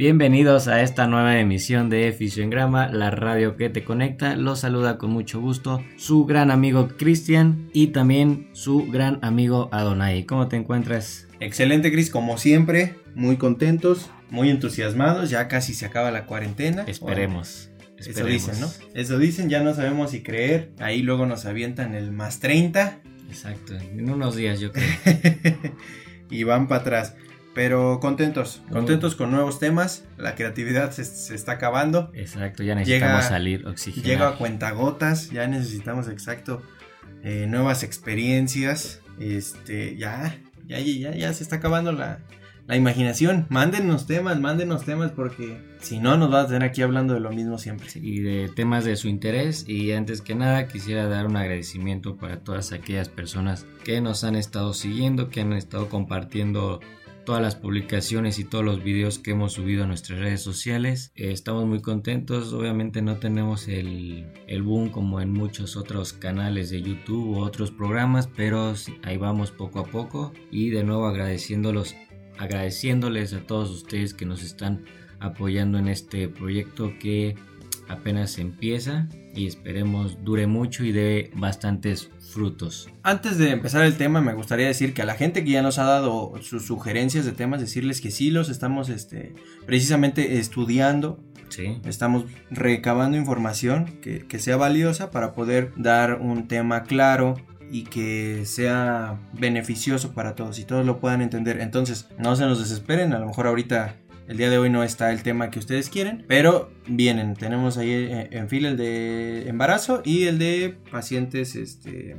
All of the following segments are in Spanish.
Bienvenidos a esta nueva emisión de Grama, la radio que te conecta. Los saluda con mucho gusto su gran amigo Cristian y también su gran amigo Adonai. ¿Cómo te encuentras? Excelente, Cris, como siempre, muy contentos, muy entusiasmados. Ya casi se acaba la cuarentena. Esperemos. Eso dicen, ¿no? Eso dicen, ya no sabemos si creer. Ahí luego nos avientan el más 30. Exacto, en unos días yo creo. y van para atrás. Pero contentos, contentos con nuevos temas. La creatividad se, está acabando. Exacto, ya necesitamos salir, oxígeno. Llega a cuentagotas, ya necesitamos, exacto, eh, nuevas experiencias. Este, ya, ya, ya, ya se está acabando la, la imaginación. Mándenos temas, mándenos temas porque si no nos va a tener aquí hablando de lo mismo siempre. Y de temas de su interés. Y antes que nada quisiera dar un agradecimiento para todas aquellas personas que nos han estado siguiendo, que han estado compartiendo todas las publicaciones y todos los videos que hemos subido a nuestras redes sociales. Eh, estamos muy contentos, obviamente no tenemos el, el, boom como en muchos otros canales de YouTube u otros programas, pero ahí vamos poco a poco y de nuevo agradeciéndolos, agradeciéndoles a todos ustedes que nos están apoyando en este proyecto que apenas empieza y esperemos dure mucho y dé bastantes frutos. Antes de empezar el tema me gustaría decir que a la gente que ya nos ha dado sus sugerencias de temas decirles que sí los estamos este, precisamente estudiando. Sí. Estamos recabando información que, que sea valiosa para poder dar un tema claro y que sea beneficioso para todos y todos lo puedan entender. Entonces, no se nos desesperen, a lo mejor ahorita el día de hoy no está el tema que ustedes quieren, pero vienen. Tenemos ahí eh, en fila el de embarazo y el de pacientes, este,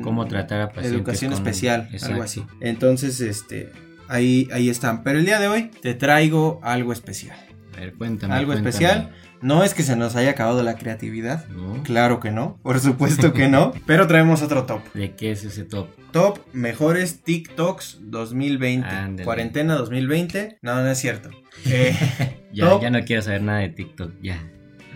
cómo tratar a pacientes educación especial, algo así. Entonces, este, ahí, ahí están. Pero el día de hoy te traigo algo especial. A ver, cuéntame. Algo especial. No es que se nos haya acabado la creatividad. Claro que no. Por supuesto que no. pero traemos otro top. ¿De qué es ese top? Top mejores TikToks 2020. Cuarentena 2020. No, no es cierto. Eh, ya, ya no quiero saber nada de TikTok. Ya.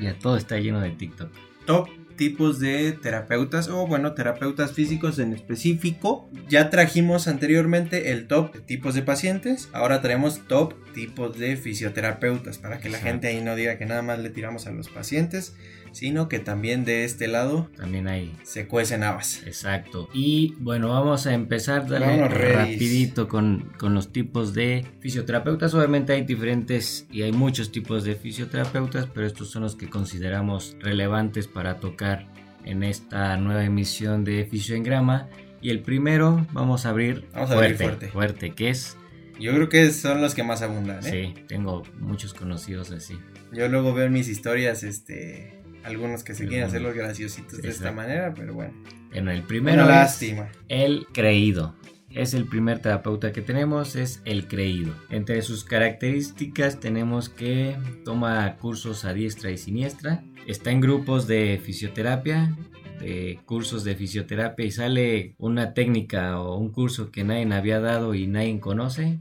Ya todo está lleno de TikTok. Top tipos de terapeutas o bueno, terapeutas físicos en específico. Ya trajimos anteriormente el top de tipos de pacientes, ahora traemos top tipos de fisioterapeutas para que la gente ahí no diga que nada más le tiramos a los pacientes, sino que también de este lado también hay se cuecen habas. Exacto. Y bueno, vamos a empezar dale, rapidito con, con, los tipos de fisioterapeutas. Obviamente hay diferentes y hay muchos tipos de fisioterapeutas, pero estos son los que consideramos relevantes para tocar en esta nueva emisión de Fisioengrama. Y el primero vamos a abrir, vamos a fuerte, abrir fuerte. fuerte, que es yo creo que son los que más abundan, ¿eh? Sí, tengo muchos conocidos así. Yo luego veo en mis historias, este, algunos que se quieren hacer los graciositos de esta manera, pero bueno. En el primero lástima. el creído. Es el primer terapeuta que tenemos, es el creído. Entre sus características tenemos que toma cursos a diestra y siniestra, está en grupos de fisioterapia, de cursos de fisioterapia y sale una técnica o un curso que nadie había dado y nadie conoce,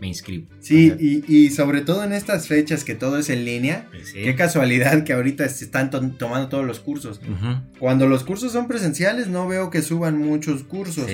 me inscribo. Sí, y, sobre todo en estas fechas que todo es en línea, pues qué casualidad que ahorita se están tomando todos los cursos. Cuando los cursos son presenciales no veo que suban muchos cursos.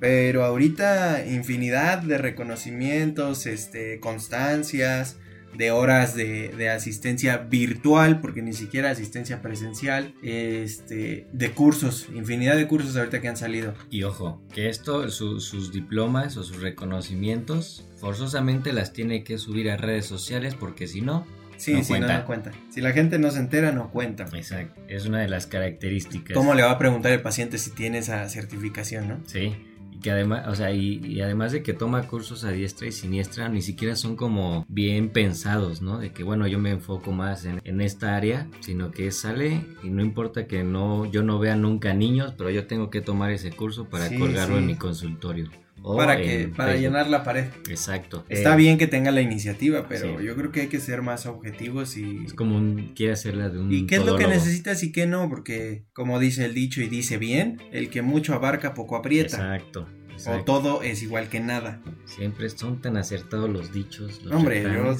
Pero ahorita infinidad de reconocimientos, este, constancias, de horas de, asistencia virtual, porque ni siquiera asistencia presencial, este, de cursos, infinidad de cursos ahorita que han salido. Y ojo, que esto, sus diplomas o sus reconocimientos, forzosamente las tiene que subir a redes sociales, porque si no, Sí, no cuenta. No, cuenta. Si la gente no se entera, no cuenta. Exacto. Es una de las características. ¿Cómo le va a preguntar el paciente si tiene esa certificación, no? Sí que además, o sea, y, además de que toma cursos a diestra y siniestra, ni siquiera son como bien pensados, ¿no? De que bueno, yo me enfoco más en, en esta área, sino que sale y no importa que no, yo no vea nunca niños, pero yo tengo que tomar ese curso para colgarlo en mi consultorio para que para llenar la pared. Exacto. Está eh, bien que tenga la iniciativa, pero yo creo que hay que ser más objetivos y es como un quiere hacerla de un ¿Y qué es lo que necesitas y qué no? Porque como dice el dicho y dice bien, el que mucho abarca poco aprieta. Exacto. O todo es igual que nada. Siempre son tan acertados los dichos. Hombre, yo,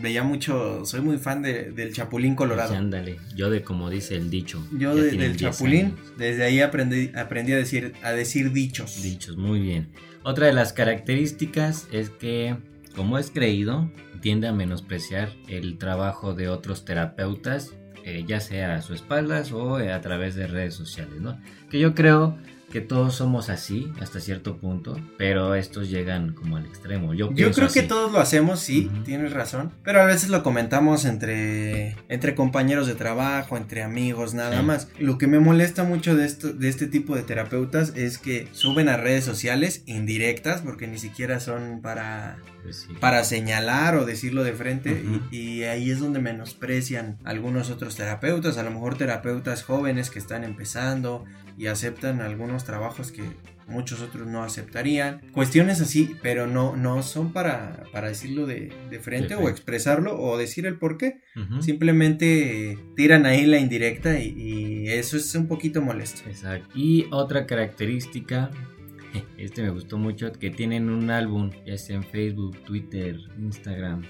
veía mucho, soy muy fan del Chapulín Colorado. ándale, yo de como dice el dicho. Yo del Chapulín, desde ahí aprendí, aprendí a, decir, a decir dichos. Dichos, muy bien. Otra de las características es que como es creído, tiende a menospreciar el trabajo de otros terapeutas, eh, ya sea a su espaldas o a través de redes sociales, ¿no? Que yo creo que todos somos así hasta cierto punto, pero estos llegan como al extremo. Yo, Yo creo que todos lo hacemos, sí, tienes razón, pero a veces lo comentamos entre, entre compañeros de trabajo, entre amigos, nada más. Lo que me molesta mucho de, esto, de este tipo de terapeutas es que suben a redes sociales indirectas, porque ni siquiera son para, pues para señalar o decirlo de frente, y, y ahí es donde menosprecian algunos otros terapeutas, a lo mejor terapeutas jóvenes que están empezando y aceptan algunos trabajos que muchos otros no aceptarían. Cuestiones así, pero no, no son para, para decirlo de, frente o expresarlo o decir el por qué. Simplemente tiran ahí la indirecta y, eso es un poquito molesto. Exacto. Y otra característica este me gustó mucho, que tienen un álbum, ya sea en Facebook, Twitter, Instagram,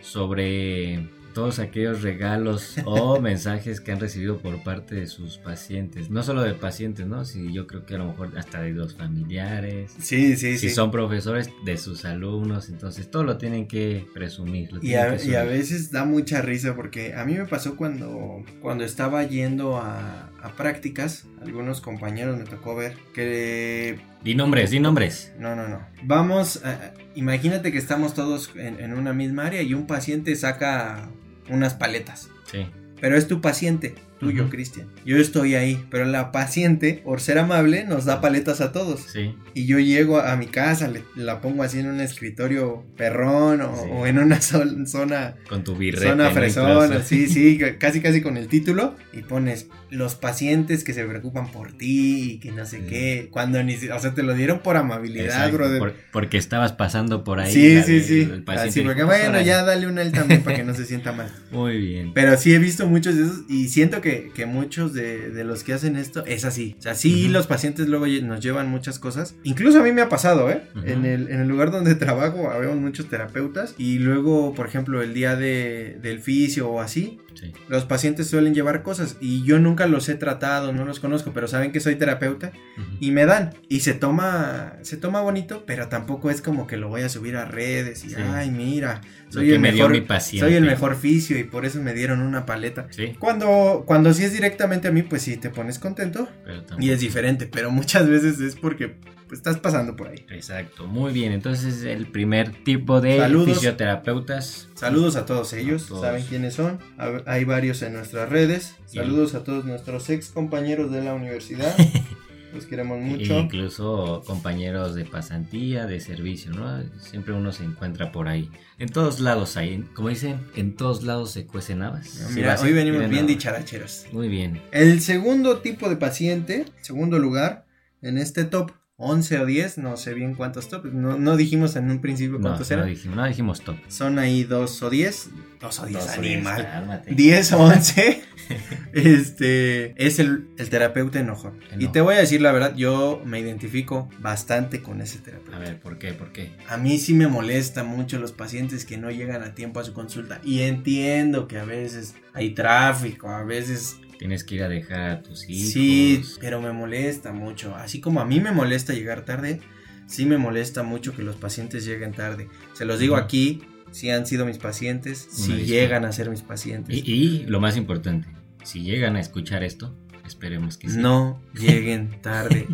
sobre todos aquellos regalos o mensajes que han recibido por parte de sus pacientes. No solo de pacientes, ¿no? Si yo creo que a lo mejor hasta de los familiares. Sí, sí, si son profesores de sus alumnos, entonces todo lo tienen que presumir. y, a, veces da mucha risa porque a mí me pasó cuando, cuando estaba yendo a, prácticas, algunos compañeros me tocó ver que... Di nombres, di nombres. No, no, no. Vamos, imagínate que estamos todos en, en una misma área y un paciente saca unas paletas. Sí. Pero es tu paciente tuyo, Cristian. Yo estoy ahí, pero la paciente, por ser amable, nos da paletas a todos. Sí. Y yo llego a, mi casa, le, la pongo así en un escritorio perrón o, en una zona... Con tu birrete. Zona fresona, sí, sí, casi casi con el título. Y pones los pacientes que se preocupan por ti y que no sé qué. Cuando ni... O sea, te lo dieron por amabilidad, brother. porque estabas pasando por ahí. Sí, sí, sí. Así, porque bueno, ya dale una él también para que no se sienta mal. Muy bien. Pero sí he visto muchos de esos y siento que que, muchos de, los que hacen esto es así. O sea, sí, los pacientes luego nos llevan muchas cosas. Incluso a mí me ha pasado, ¿eh? en, el, en el lugar donde trabajo habemos muchos terapeutas y luego, por ejemplo, el día de, del fisio o así, los pacientes suelen llevar cosas y yo nunca los he tratado, no los conozco, pero saben que soy terapeuta y me dan. Y se toma, se toma bonito, pero tampoco es como que lo voy a subir a redes y, ay, mira, soy el, mejor, soy el mejor fisio y por eso me dieron una paleta. Cuando, cuando sí es directamente a mí, pues sí, te pones contento y es diferente, pero muchas veces es porque pues, estás pasando por ahí. Exacto, muy bien. Entonces, el primer tipo de fisioterapeutas. Saludos a todos ellos, saben quiénes son. Hay varios en nuestras redes. Saludos a todos nuestros ex compañeros de la universidad. Los queremos mucho. incluso compañeros de pasantía, de servicio, ¿no? Siempre uno se encuentra por ahí. En todos lados hay, como dicen, en todos lados se cuecen habas. Mira, hoy venimos bien dicharacheros. Muy bien. El segundo tipo de paciente, segundo lugar en este top 11 o 10, no sé bien cuántos top. No, dijimos en un principio cuántos eran. No dijimos, no dijimos top. Son ahí 2 o 10. 2 o 10, animal. 10 o 11. este es el, terapeuta enojón. Y te voy a decir la verdad, yo me identifico bastante con ese terapeuta. A ver, ¿por qué? ¿Por qué? A mí sí me molesta mucho los pacientes que no llegan a tiempo a su consulta. Y entiendo que a veces hay tráfico, a veces Tienes que ir a dejar a tus hijos. Sí, pero me molesta mucho. Así como a mí me molesta llegar tarde, sí me molesta mucho que los pacientes lleguen tarde. Se los digo aquí, si han sido mis pacientes, si llegan a ser mis pacientes. Y, lo más importante, si llegan a escuchar esto, esperemos que sí. No lleguen tarde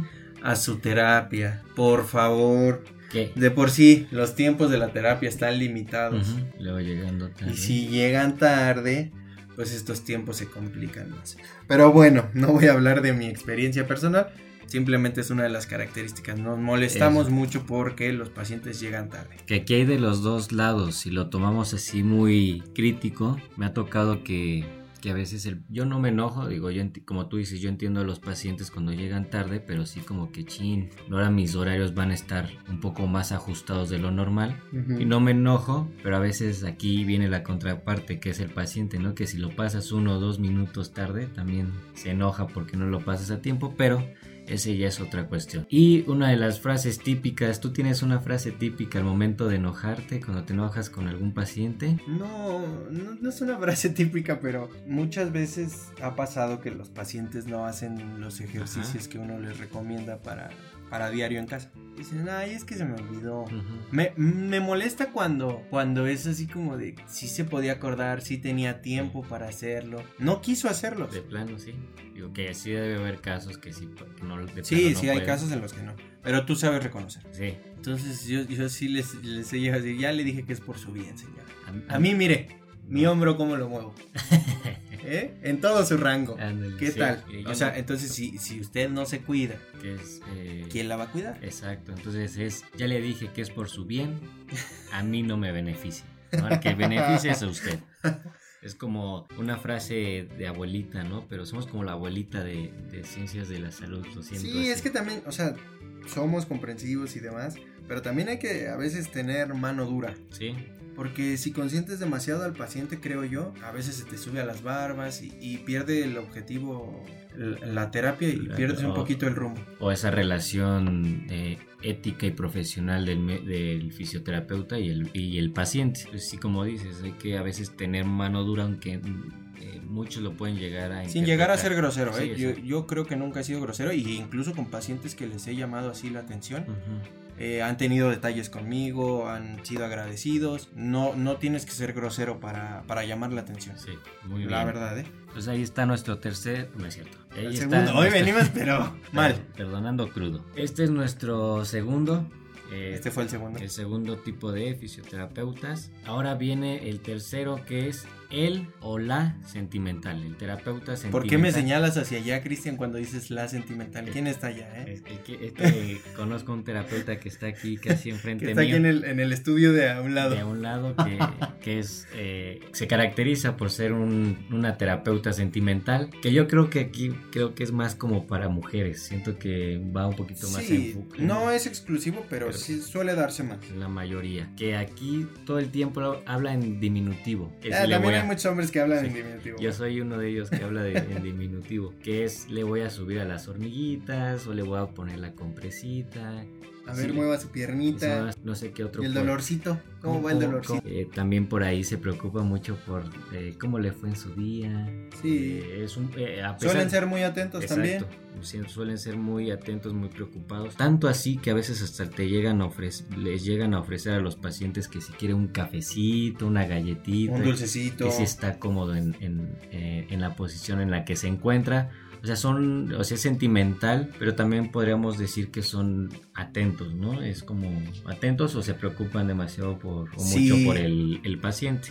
a su terapia, por favor. ¿Qué? De por sí, los tiempos de la terapia están limitados. Luego llegando tarde. Y si llegan tarde, pues estos tiempos se complican más. Pero bueno, no voy a hablar de mi experiencia personal, simplemente es una de las características. Nos molestamos mucho porque los pacientes llegan tarde. Que aquí hay de los dos lados, si lo tomamos así muy crítico, me ha tocado que que a veces el, yo no me enojo, digo, yo como tú dices, yo entiendo a los pacientes cuando llegan tarde, pero sí como que chin, ahora mis horarios van a estar un poco más ajustados de lo normal y no me enojo, pero a veces aquí viene la contraparte que es el paciente, ¿no? Que si lo pasas uno o dos minutos tarde también se enoja porque no lo pasas a tiempo, pero ese ya es otra cuestión. Y una de las frases típicas, ¿tú tienes una frase típica al momento de enojarte, cuando te enojas con algún paciente? No, no, es una frase típica, pero muchas veces ha pasado que los pacientes no hacen los ejercicios que uno les recomienda para, para diario en casa. Dicen, ay, es que se me olvidó. me, me, molesta cuando, cuando es así como de, sí se podía acordar, sí tenía tiempo para hacerlo. No quiso hacerlo. De plano, sí. Digo que sí debe haber casos que sí, no de Sí, sí, hay casos en los que no. Pero tú sabes reconocer. Sí. Entonces yo, yo sí les, les he llegado a decir, ya le dije que es por su bien, señor. A, mí, mire, mi hombro cómo lo muevo. ¿Eh? En todo su rango. ¿Qué tal? O sea, entonces si, si usted no se cuida, eh, ¿quién la va a cuidar? Exacto, entonces es, ya le dije que es por su bien, a mí no me beneficia. ¿no? que beneficie es a usted. Es como una frase de abuelita, ¿no? Pero somos como la abuelita de, ciencias de la salud, lo siento. Sí, es que también, o sea, somos comprensivos y demás, pero también hay que a veces tener mano dura. Sí. Porque si consientes demasiado al paciente, creo yo, a veces se te sube a las barbas y, pierde el objetivo, la terapia y pierdes un poquito el rumbo. O esa relación eh, ética y profesional del, fisioterapeuta y el, y el paciente. Pues sí, como dices, hay que a veces tener mano dura, aunque eh, muchos lo pueden llegar a... Sin llegar a ser grosero, ¿eh? yo, yo, creo que nunca he sido grosero y incluso con pacientes que les he llamado así la atención. Eh, han tenido detalles conmigo, han sido agradecidos. No, no tienes que ser grosero para, para llamar la atención. Sí, muy bien. La verdad, ¿eh? Pues ahí está nuestro tercer. No es cierto. el segundo. Hoy venimos, pero mal. Perdonando crudo. Este es nuestro segundo. Eh, este fue el segundo. El segundo tipo de fisioterapeutas. Ahora viene el tercero que es el o la sentimental, el terapeuta sentimental. ¿Por qué me señalas hacia allá, Cristian, cuando dices la sentimental? ¿Quién está allá? Eh? Es, que, conozco un terapeuta que está aquí casi enfrente que está aquí en el, en el, estudio de a un lado. De a un lado, que, que es, eh, se caracteriza por ser un, una terapeuta sentimental, que yo creo que aquí creo que es más como para mujeres. Siento que va un poquito más sí, No es exclusivo, pero, sí suele darse más. La mayoría. Que aquí todo el tiempo habla en diminutivo. Ah, también hay muchos hombres que hablan en diminutivo. Yo soy uno de ellos que habla en diminutivo. Que es le voy a subir a las hormiguitas o le voy a poner la compresita a ver, mueva su piernita. No, sé qué otro. ¿Y el dolorcito? ¿Cómo, va el dolorcito? Eh, también por ahí se preocupa mucho por eh, cómo le fue en su día. Sí. Eh, es un, suelen ser muy atentos exacto, también. Suelen ser muy atentos, muy preocupados. Tanto así que a veces hasta te llegan a ofrecer, les llegan a ofrecer a los pacientes que si quieren un cafecito, una galletita. Un dulcecito. Que si está cómodo en, en, en la posición en la que se encuentra o sea, son, o sea, es sentimental, pero también podríamos decir que son atentos, ¿no? Es como atentos o se preocupan demasiado por, o mucho por el, el, paciente.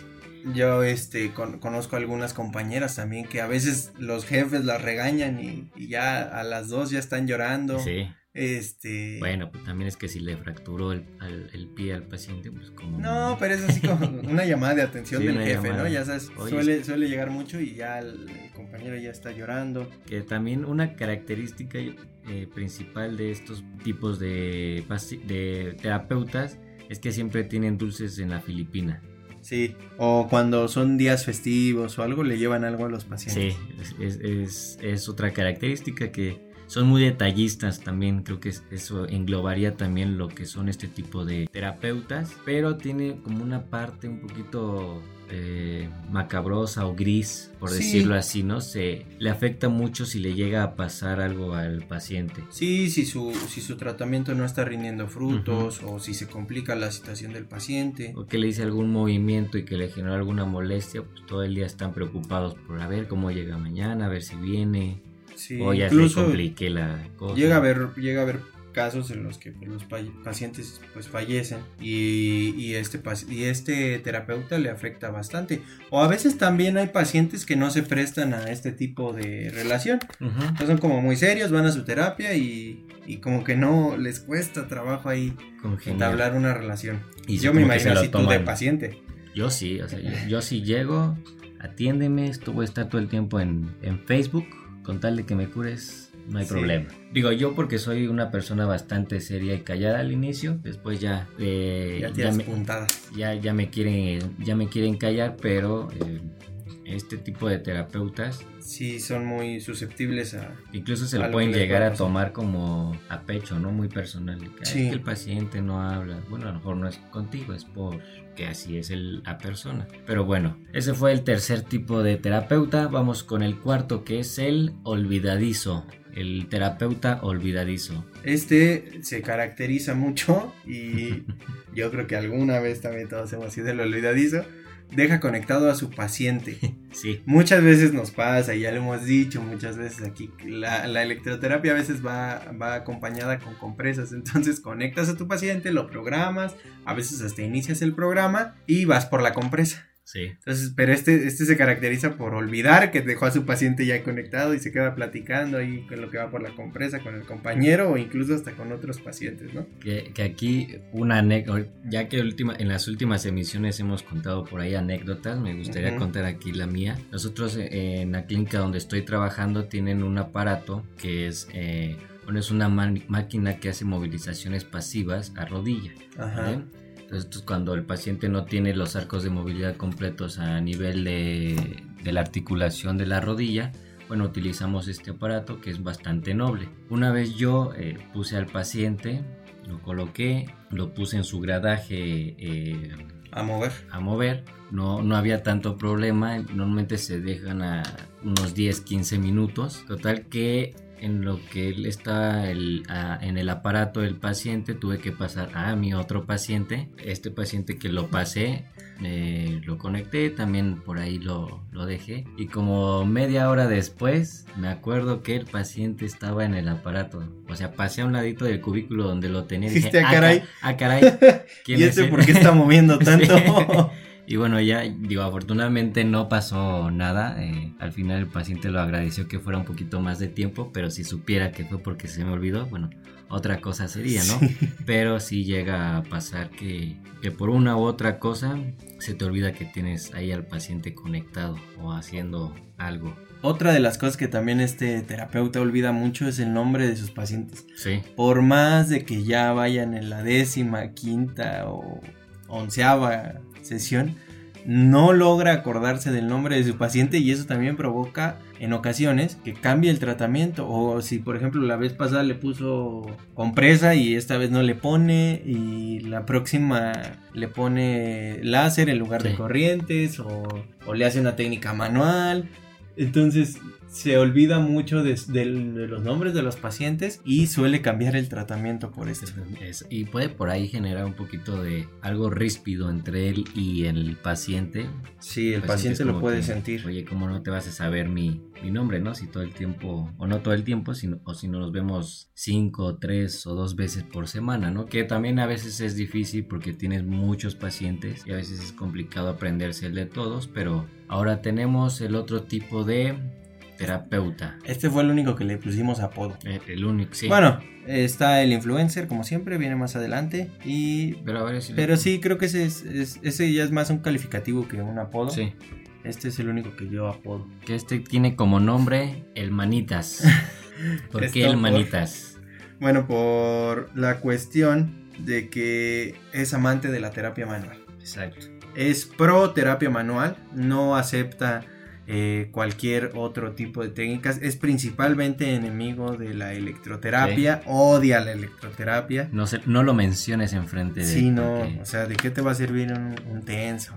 Yo este, conozco algunas compañeras también que a veces los jefes las regañan y, y ya a las dos ya están llorando. Sí. Este. Bueno, pues también es que si le fracturó el, el pie al paciente, pues como. No, pero es así como una llamada de atención del jefe, ¿no? Ya sabes, suele, suele llegar mucho y ya el, compañero ya está llorando. Que también una característica eh, principal de estos tipos de, de terapeutas es que siempre tienen dulces en la Filipina. Sí, o cuando son días festivos o algo, le llevan algo a los pacientes. Sí, es, es, es otra característica que son muy detallistas también, creo que eso englobaría también lo que son este tipo de terapeutas, pero tiene como una parte un poquito eh, macabrosa o gris, por decirlo así, ¿no? Se le afecta mucho si le llega a pasar algo al paciente. Sí, si su, si su tratamiento no está rindiendo frutos o si se complica la situación del paciente. O que le hice algún movimiento y que le generó alguna molestia, pues todo el día están preocupados por a ver cómo llega mañana, a ver si viene o ya incluso se complique la cosa. Llega a haber, llega a haber casos en los que pues, los pacientes pues fallecen y, y, este, y este terapeuta le afecta bastante. O a veces también hay pacientes que no se prestan a este tipo de relación. son como muy serios, van a su terapia y, y como que no les cuesta trabajo ahí entablar una relación. Y yo me imagino así tú de paciente. Yo sí, o sea, yo, sí llego, atiéndeme, a estar todo el tiempo en, en Facebook con tal de que me cures, no hay problema. Digo yo porque soy una persona bastante seria y callada al inicio, después ya eh, ya, me, ya, ya, me quieren ya me quieren callar, pero eh, este tipo de terapeutas sí son muy susceptibles a incluso se lo pueden llegar a tomar como a pecho no muy personal. Que el paciente no habla. Bueno a lo mejor no es contigo es por que así es el, la persona. Pero bueno ese fue el tercer tipo de terapeuta. Vamos con el cuarto que es el olvidadizo el terapeuta olvidadizo. Este se caracteriza mucho y yo creo que alguna vez también todos hemos sido el olvidadizo deja conectado a su paciente. Sí. Muchas veces nos pasa, y ya lo hemos dicho muchas veces aquí, la, la electroterapia a veces va, va, acompañada con compresas, entonces conectas a tu paciente, lo programas, a veces hasta inicias el programa y vas por la compresa. Sí. Entonces, pero este, este se caracteriza por olvidar que dejó a su paciente ya conectado y se queda platicando ahí con lo que va por la compresa, con el compañero o incluso hasta con otros pacientes, ¿no? Que, que aquí una anécdota, ya que última, en las últimas emisiones hemos contado por ahí anécdotas, me gustaría contar aquí la mía. Nosotros eh, en la clínica donde estoy trabajando tienen un aparato que es... Eh, bueno, es una máquina que hace movilizaciones pasivas a rodilla. Ajá. Entonces, cuando el paciente no tiene los arcos de movilidad completos a nivel de, la articulación de la rodilla, bueno, utilizamos este aparato que es bastante noble. Una vez yo eh, puse al paciente, lo coloqué, lo puse en su gradaje eh, a mover. A mover. No, no había tanto problema. Normalmente se dejan a unos 10-15 minutos. Total que en lo que él está en el aparato del paciente, tuve que pasar a mi otro paciente. Este paciente que lo pasé, lo conecté, también por ahí lo, dejé. Y como media hora después, me acuerdo que el paciente estaba en el aparato. O sea, pasé a un ladito del cubículo donde lo tenía. Y dije, ah, caray. Ah, caray. ¿Y este por qué está moviendo tanto? Y bueno, ya digo, afortunadamente no pasó nada. Eh, al final el paciente lo agradeció que fuera un poquito más de tiempo, pero si supiera que fue porque se me olvidó, bueno, otra cosa sería, ¿no? Pero sí llega a pasar que, que por una u otra cosa se te olvida que tienes ahí al paciente conectado o haciendo algo. Otra de las cosas que también este terapeuta olvida mucho es el nombre de sus pacientes. Sí. Por más de que ya vayan en la décima, quinta o onceava sesión, no logra acordarse del nombre de su paciente y eso también provoca en ocasiones que cambie el tratamiento. O si por ejemplo la vez pasada le puso compresa y esta vez no le pone y la próxima le pone láser en lugar de corrientes o, o le hace una técnica manual. Entonces se olvida mucho de, los nombres de los pacientes y suele cambiar el tratamiento por esto. y puede por ahí generar un poquito de algo ríspido entre él y el paciente. Sí, el, paciente, lo puede sentir. Oye, ¿cómo no te vas a saber mi, mi, nombre, no? Si todo el tiempo, o no todo el tiempo, sino, o si no nos vemos cinco, tres o dos veces por semana, ¿no? Que también a veces es difícil porque tienes muchos pacientes y a veces es complicado aprenderse el de todos, pero ahora tenemos el otro tipo de terapeuta. Este fue el único que le pusimos apodo. Eh, el, único, sí. Bueno, está el influencer, como siempre, viene más adelante. Y. Pero, sí, creo que ese, es, ese ya es más un calificativo que un apodo. Sí. Este es el único que yo apodo. Que este tiene como nombre el Manitas. ¿Por qué el Manitas? Bueno, por la cuestión de que es amante de la terapia manual. Exacto. Es pro terapia manual, no acepta eh, cualquier otro tipo de técnicas. Es principalmente enemigo de la electroterapia, odia la electroterapia. No, no lo menciones enfrente de Sí, no, o sea, ¿de qué te va a servir un, un tenso?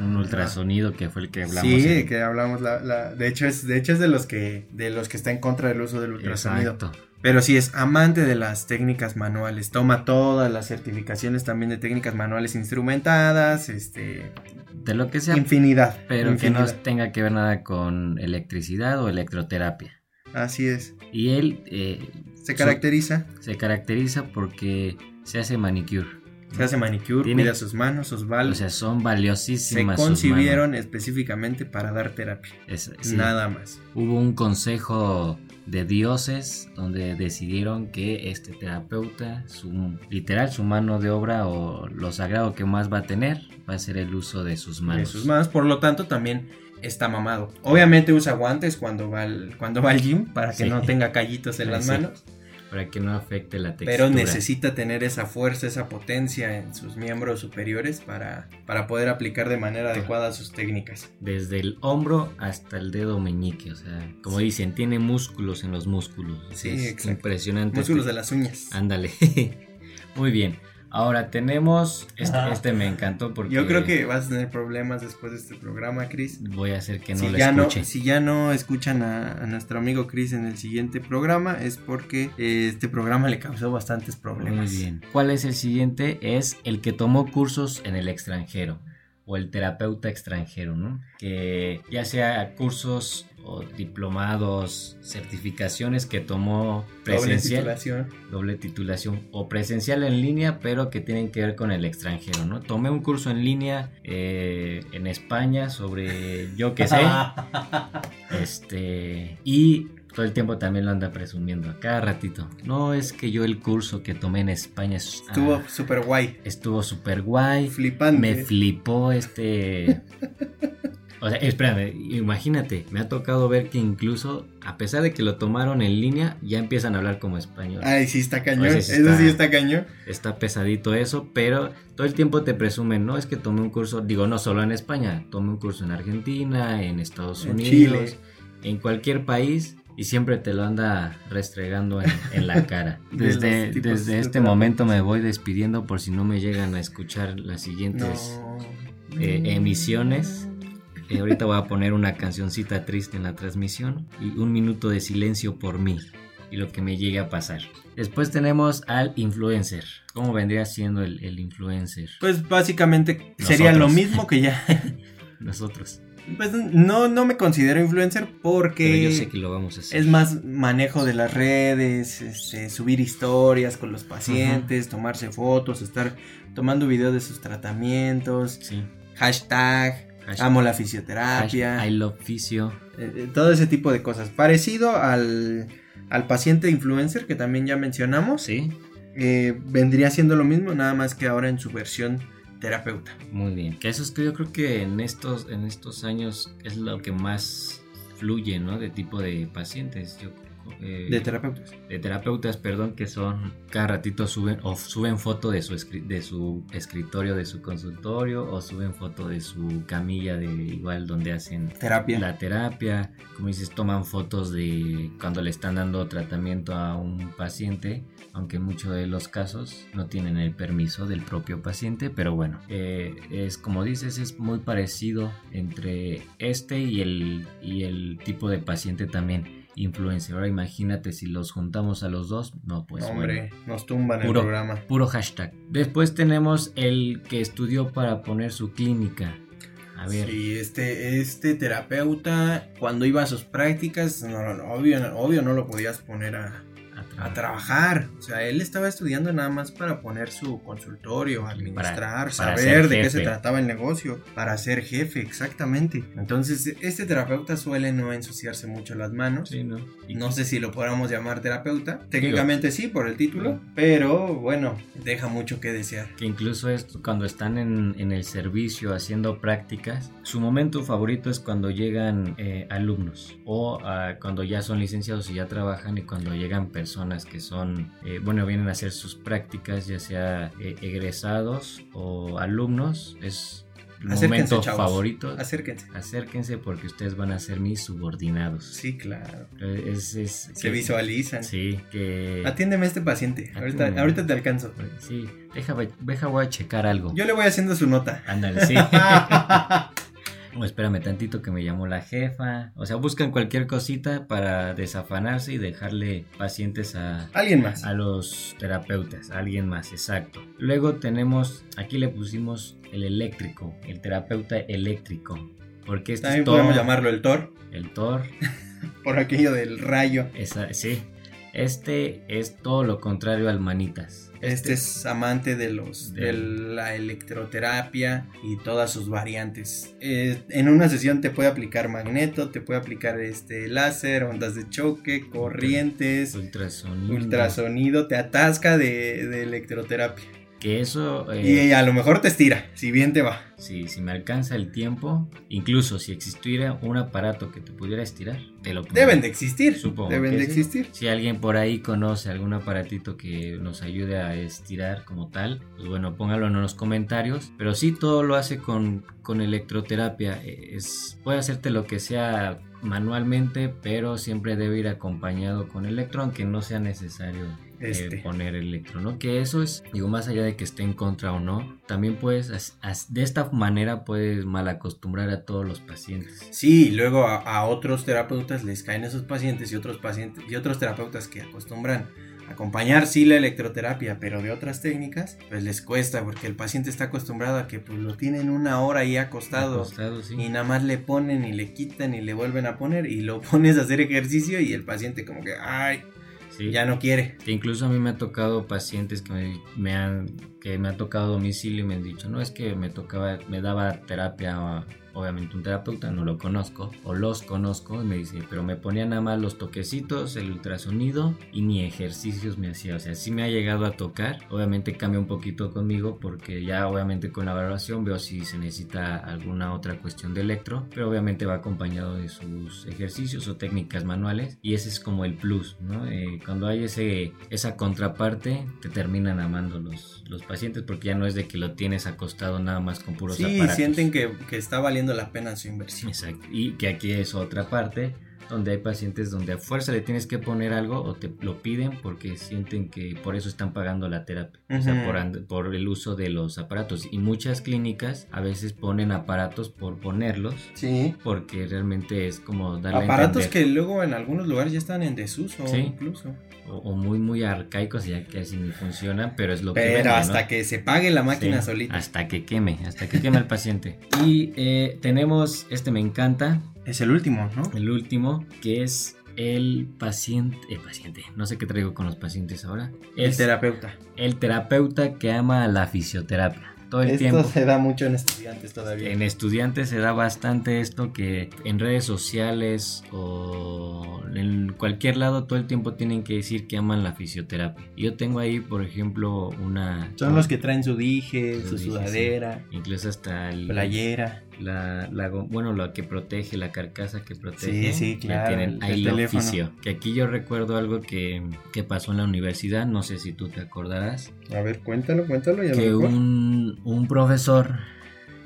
Un, ultrasonido que fue el que hablamos. Sí, que hablamos, la, de, hecho es, de hecho es de los que de los que está en contra del uso del ultrasonido. Exacto. Pero sí es amante de las técnicas manuales, toma todas las certificaciones también de técnicas manuales instrumentadas, este, de lo que sea. Infinidad. Pero que no tenga que ver nada con electricidad o electroterapia. Así es. Y él... Eh, se caracteriza. se caracteriza porque se hace manicure. Se hace manicure, Tiene, cuida sus manos, sus balas. O sea, son valiosísimas. Se concibieron específicamente para dar terapia. Nada más. Hubo un consejo de dioses donde decidieron que este terapeuta, su literal, su mano de obra o lo sagrado que más va a tener va a ser el uso de sus manos. De sus manos, por lo tanto también está mamado. Obviamente usa guantes cuando va al, cuando va al gym para que no tenga callitos en las manos. Para que no afecte la textura. Pero necesita tener esa fuerza, esa potencia en sus miembros superiores para, para poder aplicar de manera adecuada sus técnicas. Desde el hombro hasta el dedo meñique, o sea, como dicen, tiene músculos en los músculos. Sí, es impresionante. Músculos este de las uñas. Ándale. Muy bien. Ahora tenemos, este, este, me encantó porque... Yo creo que vas a tener problemas después de este programa, Chris. Voy a hacer que no si lo ya. No, si ya no escuchan a, nuestro amigo Chris en el siguiente programa es porque eh, este programa le causó bastantes problemas. Muy bien. ¿Cuál es el siguiente? Es el que tomó cursos en el extranjero o el terapeuta extranjero, ¿no? Que ya sea cursos o diplomados, certificaciones que tomó presencial, doble titulación. doble titulación o presencial en línea, pero que tienen que ver con el extranjero, ¿no? Tomé un curso en línea eh, en España sobre yo qué sé, este y todo el tiempo también lo anda presumiendo, a cada ratito. No es que yo el curso que tomé en España estuvo súper guay. Estuvo súper guay. Flipante. Me flipó este... O sea, espérame, imagínate, me ha tocado ver que incluso, a pesar de que lo tomaron en línea, ya empiezan a hablar como español. Ay, sí está cañón, eso sí está cañón. Está pesadito eso, pero todo el tiempo te presumen, no es que tomé un curso, digo, no solo en España, tomé un curso en Argentina, en Estados Unidos, en cualquier país, y siempre te lo anda restregando en, la cara. Desde, desde este momento me voy despidiendo por si no me llegan a escuchar las siguientes eh, emisiones. Eh, ahorita voy a poner una cancioncita triste en la transmisión y un minuto de silencio por mí y lo que me llegue a pasar. Después tenemos al influencer. ¿Cómo vendría siendo el, influencer? Pues básicamente sería lo mismo que ya. Nosotros. Pues no, no me considero influencer porque. yo sé que lo vamos a hacer. Es más manejo de las redes, este, subir historias con los pacientes, tomarse fotos, estar tomando videos de sus tratamientos. Sí. Hashtag. amo la fisioterapia. I love fisio. Eh, eh, todo ese tipo de cosas. Parecido al, al paciente influencer que también ya mencionamos. Sí. Eh, vendría siendo lo mismo, nada más que ahora en su versión terapeuta. Muy bien. Que eso es que yo creo que en estos, en estos años es lo que más fluye, ¿no? De tipo de pacientes. Yo eh, de terapeutas. De terapeutas, perdón, que son cada ratito suben o suben foto de su, de su escritorio, de su consultorio o suben foto de su camilla de igual donde hacen terapia. La terapia, como dices, toman fotos de cuando le están dando tratamiento a un paciente, aunque en muchos de los casos no tienen el permiso del propio paciente, pero bueno, eh, es como dices, es muy parecido entre este y el, y el tipo de paciente también influencer. Ahora imagínate si los juntamos a los dos. No, pues Hombre, nos tumban el programa. Puro hashtag. Después tenemos el que estudió para poner su clínica. A ver. Sí, este, este terapeuta, cuando iba a sus prácticas, no, obvio, obvio no lo podías poner a, a trabajar. O sea, él estaba estudiando nada más para poner su consultorio, administrar, saber de qué se trataba el negocio, para ser jefe, exactamente. Entonces, este terapeuta suele no ensuciarse mucho las manos. Sí, ¿no? no sé si lo podamos llamar terapeuta. Técnicamente sí, por el título, pero bueno, deja mucho que desear. Que incluso es cuando están en, en el servicio haciendo prácticas, su momento favorito es cuando llegan eh, alumnos o ah, cuando ya son licenciados y ya trabajan y cuando llegan personas que son, eh, bueno, vienen a hacer sus prácticas, ya sea eh, egresados o alumnos, es momento favorito. Acérquense. Acérquense porque ustedes van a ser mis subordinados. Sí, claro. Es, Se visualizan. Sí, que... Atiéndeme a este paciente. Ahorita, ahorita te alcanzo. Sí, deja, deja, voy a checar algo. Yo le voy haciendo su nota. Ándale, sí. o espérame tantito que me llamó la jefa. O sea, buscan cualquier cosita para desafanarse y dejarle pacientes a alguien más. A los terapeutas, a alguien más, exacto. Luego tenemos, aquí le pusimos el eléctrico, el terapeuta eléctrico. Porque este También podemos llamarlo el Thor. El Thor. Por aquello del rayo. Esa, sí. Este es todo lo contrario al manitas. Este, es amante de los de, la electroterapia y todas sus variantes. Eh, en una sesión te puede aplicar magneto, te puede aplicar este láser, ondas de choque, corrientes, ultrasonido, ultrasonido te atasca de, de electroterapia. Que eso... y a lo mejor te estira, si bien te va. Sí, si me alcanza el tiempo, incluso si existiera un aparato que te pudiera estirar, te lo Deben de existir, supongo. Deben de existir. Si alguien por ahí conoce algún aparatito que nos ayude a estirar como tal, pues bueno, póngalo en los comentarios. Pero sí, todo lo hace con, con electroterapia. Es, puede hacerte lo que sea manualmente, pero siempre debe ir acompañado con electro, aunque no sea necesario eh, este. poner electro, ¿no? Que eso es, digo, más allá de que esté en contra o no, también puedes, de esta manera puedes mal acostumbrar a todos los pacientes. Sí, luego a, otros terapeutas les caen esos pacientes y otros pacientes y otros terapeutas que acostumbran acompañar sí la electroterapia, pero de otras técnicas, pues les cuesta porque el paciente está acostumbrado a que pues lo tienen una hora ahí acostado, y nada más le ponen y le quitan y le vuelven a poner y lo pones a hacer ejercicio y el paciente como que, ay, ya no quiere. incluso a mí me ha tocado pacientes que me, han que me ha tocado domicilio y me han dicho, no es que me tocaba, me daba terapia obviamente un terapeuta, no lo conozco, o los conozco, y me dice, pero me ponía nada más los toquecitos, el ultrasonido y ni ejercicios me hacía. O sea, sí me ha llegado a tocar. Obviamente cambia un poquito conmigo porque ya obviamente con la valoración veo si se necesita alguna otra cuestión de electro, pero obviamente va acompañado de sus ejercicios o técnicas manuales y ese es como el plus, ¿no? Eh, cuando hay ese, esa contraparte, te terminan amando los, los pacientes porque ya no es de que lo tienes acostado nada más con puros sí, sienten que, que está valiendo la pena su inversión. Exacto. Y que aquí es otra parte donde hay pacientes donde a fuerza le tienes que poner algo o te lo piden porque sienten que por eso están pagando la terapia, o sea, por, por, el uso de los aparatos. Y muchas clínicas a veces ponen aparatos por ponerlos, sí. porque realmente es como darle Aparatos que luego en algunos lugares ya están en desuso, incluso. O, muy, muy arcaicos, ya que así ni funcionan, pero es lo que. Pero hasta que se pague la máquina solita. Hasta que queme, hasta que queme al paciente. Y eh, tenemos, este me encanta, es el último, ¿no? El último, que es el paciente, el paciente, no sé qué traigo con los pacientes ahora. El terapeuta. El terapeuta que ama la fisioterapia todo el esto se da mucho en estudiantes todavía. En estudiantes se da bastante esto que en redes sociales o en cualquier lado todo el tiempo tienen que decir que aman la fisioterapia. Yo tengo ahí, por ejemplo, una... Son los que traen su dije, su, sudadera. Incluso hasta el... Playera. La, la, bueno, lo que protege, la carcasa que protege. Sí, sí, claro. tienen ahí el oficio. Que aquí yo recuerdo algo que, que, pasó en la universidad, no sé si tú te acordarás. A ver, cuéntalo, cuéntalo. que un, un, profesor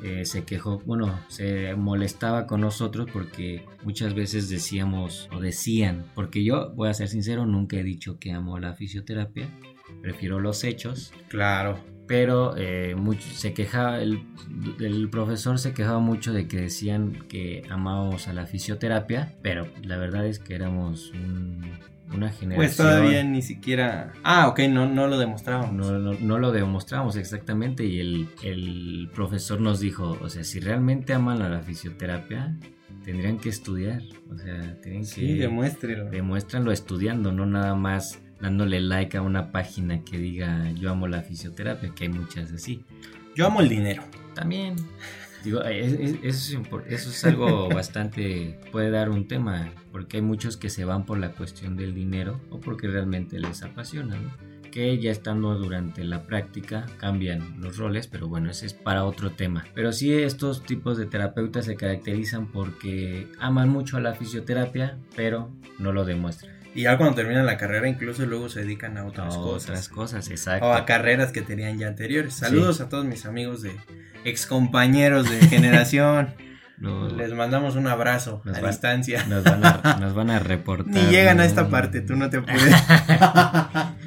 eh, se quejó, bueno, se molestaba con nosotros porque muchas veces decíamos o decían, porque yo, voy a ser sincero, nunca he dicho que amo la fisioterapia, prefiero los hechos. Claro pero eh, mucho, se quejaba, el, profesor se quejaba mucho de que decían que amábamos a la fisioterapia, pero la verdad es que éramos una generación. Pues todavía ni siquiera. Ah, ok, no, no lo demostrábamos. No, no, lo demostramos exactamente, y el, el, profesor nos dijo: o sea, si realmente aman a la fisioterapia, tendrían que estudiar. O sea, tienen que. Sí, demuéstrenlo. Demuéstranlo estudiando, no nada más dándole like a una página que diga yo amo la fisioterapia, que hay muchas así. Yo amo el dinero. También. Digo, eso, es, algo bastante, puede dar un tema, porque hay muchos que se van por la cuestión del dinero o porque realmente les apasiona, que ya estando durante la práctica cambian los roles, pero bueno, ese es para otro tema. Pero sí estos tipos de terapeutas se caracterizan porque aman mucho a la fisioterapia, pero no lo demuestran. Y ya cuando terminan la carrera, incluso luego se dedican a otras cosas. Otras cosas, exacto. O a carreras que tenían ya anteriores. Saludos a todos mis amigos de ex compañeros de generación. Les mandamos un abrazo a distancia. Nos van a, nos van a reportar. Ni llegan a esta parte, tú no te puedes.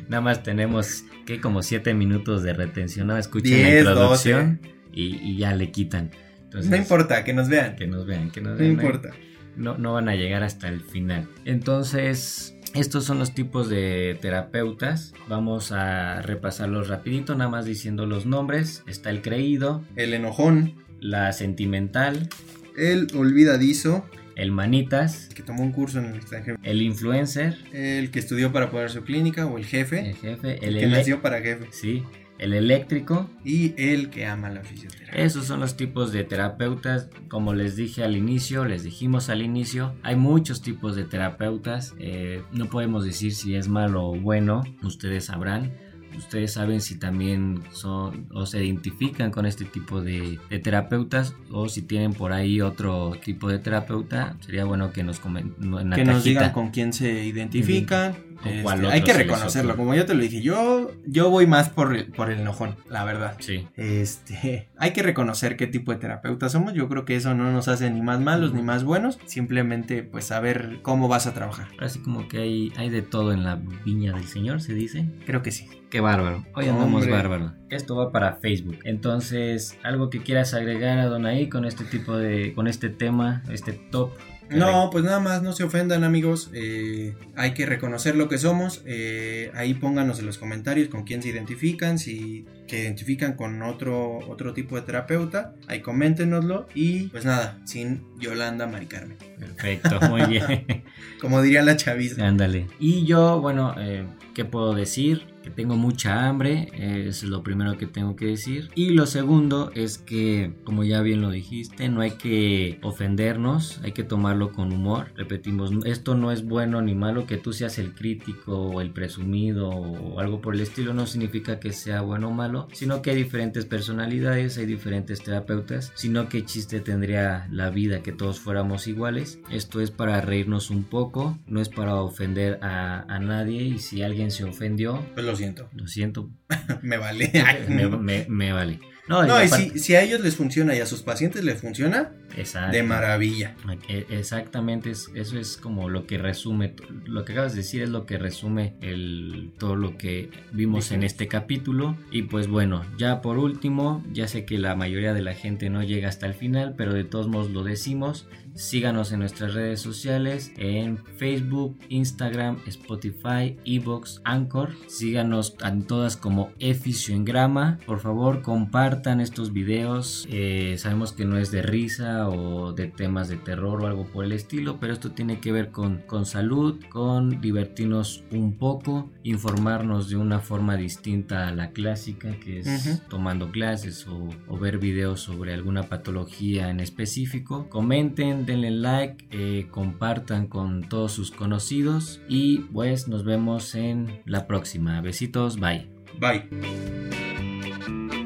Nada más tenemos que como siete minutos de retención. No escuchan la introducción y, ya le quitan. no importa, que nos vean. Que nos vean, que nos vean. No importa. No, no van a llegar hasta el final. Entonces, estos son los tipos de terapeutas. Vamos a repasarlos rapidito, nada más diciendo los nombres. Está el creído. El enojón. La sentimental. El olvidadizo. El manitas. Que tomó un curso en el extranjero. El influencer. El que estudió para poner su clínica o el jefe. El jefe. El, que nació para jefe. Sí el eléctrico y el que ama la fisioterapia. Esos son los tipos de terapeutas, como les dije al inicio, les dijimos al inicio, hay muchos tipos de terapeutas, eh, no podemos decir si es malo o bueno, ustedes sabrán. ustedes saben si también son o se identifican con este tipo de, terapeutas o si tienen por ahí otro tipo de terapeuta, sería bueno que nos comenten que nos digan con quién se identifican. Este, hay que reconocerlo, como yo te lo dije, yo, yo voy más por, por el enojón, la verdad. Sí. Este, hay que reconocer qué tipo de terapeuta somos. Yo creo que eso no nos hace ni más malos ni más buenos. Simplemente, pues, saber cómo vas a trabajar. Así como que hay, hay de todo en la viña del Señor, se dice. Creo que sí. Qué bárbaro. Hoy andamos bárbaro. Esto va para Facebook. Entonces, algo que quieras agregar a Donaí con este tipo de, con este tema, este top no, pues nada más, no se ofendan amigos, eh, hay que reconocer lo que somos, eh, ahí pónganos en los comentarios con quién se identifican, si se identifican con otro, otro tipo de terapeuta, ahí coméntenoslo y pues nada, sin Yolanda Mari Carmen. Perfecto, muy bien. Como diría la chaviza. Ándale. Y yo, bueno, eh, ¿qué puedo decir? Que tengo mucha hambre, es lo primero que tengo que decir. Y lo segundo es que, como ya bien lo dijiste, no hay que ofendernos, hay que tomarlo con humor. Repetimos, esto no es bueno ni malo, que tú seas el crítico o el presumido o algo por el estilo, no significa que sea bueno o malo, sino que hay diferentes personalidades, hay diferentes terapeutas, sino que chiste tendría la vida que todos fuéramos iguales. Esto es para reírnos un poco, no es para ofender a, nadie y si alguien se ofendió, pues lo siento. Lo siento. me vale. me, vale. No, y, si, a ellos les funciona y a sus pacientes les funciona, de maravilla. Exactamente, eso es como lo que resume, lo que acabas de decir es lo que resume el, todo lo que vimos en este capítulo. Y pues bueno, ya por último, ya sé que la mayoría de la gente no llega hasta el final, pero de todos modos lo decimos. Síganos en nuestras redes sociales, en Facebook, Instagram, Spotify, Evox, Anchor. Síganos en todas como Grama. Por favor, compartan estos videos. Eh, sabemos que no es de risa o de temas de terror o algo por el estilo, pero esto tiene que ver con, con salud, con divertirnos un poco, informarnos de una forma distinta a la clásica, que es tomando clases o, o ver videos sobre alguna patología en específico. Comenten denle like, eh, compartan con todos sus conocidos y pues nos vemos en la próxima. Besitos, bye. Bye.